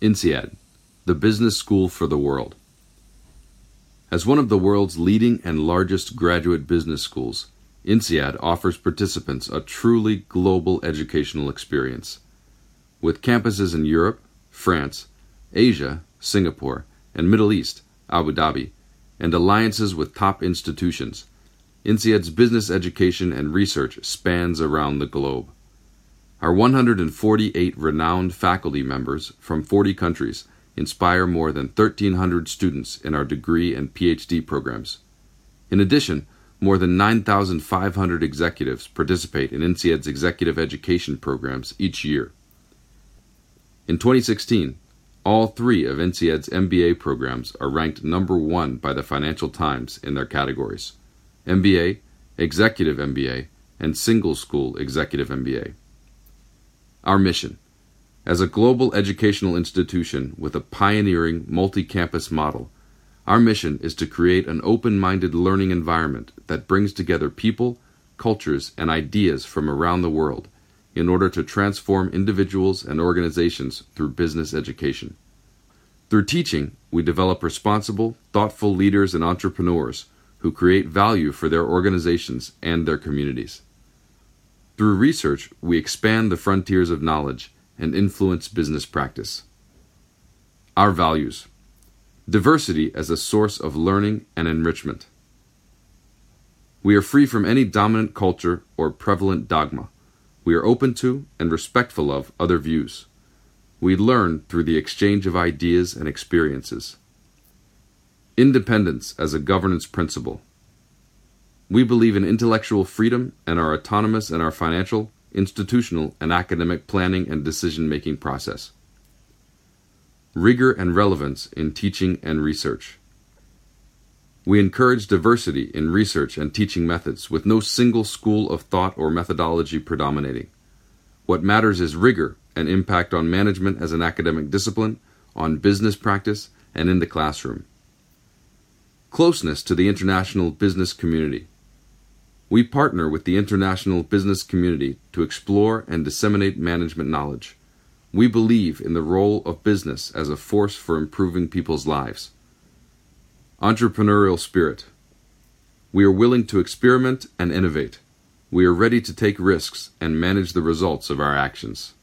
INSEAD, the business school for the world. As one of the world's leading and largest graduate business schools, INSEAD offers participants a truly global educational experience. With campuses in Europe, France, Asia, Singapore, and Middle East, Abu Dhabi, and alliances with top institutions, INSEAD's business education and research spans around the globe. Our 148 renowned faculty members from 40 countries inspire more than 1,300 students in our degree and PhD programs. In addition, more than 9,500 executives participate in INSEAD's executive education programs each year. In 2016, all three of INSEAD's MBA programs are ranked number one by the Financial Times in their categories MBA, Executive MBA, and Single School Executive MBA. Our mission as a global educational institution with a pioneering multi campus model, our mission is to create an open minded learning environment that brings together people, cultures, and ideas from around the world in order to transform individuals and organizations through business education. Through teaching, we develop responsible, thoughtful leaders and entrepreneurs who create value for their organizations and their communities. Through research, we expand the frontiers of knowledge and influence business practice. Our values diversity as a source of learning and enrichment. We are free from any dominant culture or prevalent dogma. We are open to and respectful of other views. We learn through the exchange of ideas and experiences. Independence as a governance principle. We believe in intellectual freedom and are autonomous in our financial, institutional, and academic planning and decision making process. Rigor and relevance in teaching and research. We encourage diversity in research and teaching methods with no single school of thought or methodology predominating. What matters is rigor and impact on management as an academic discipline, on business practice, and in the classroom. Closeness to the international business community. We partner with the international business community to explore and disseminate management knowledge. We believe in the role of business as a force for improving people's lives. Entrepreneurial spirit. We are willing to experiment and innovate. We are ready to take risks and manage the results of our actions.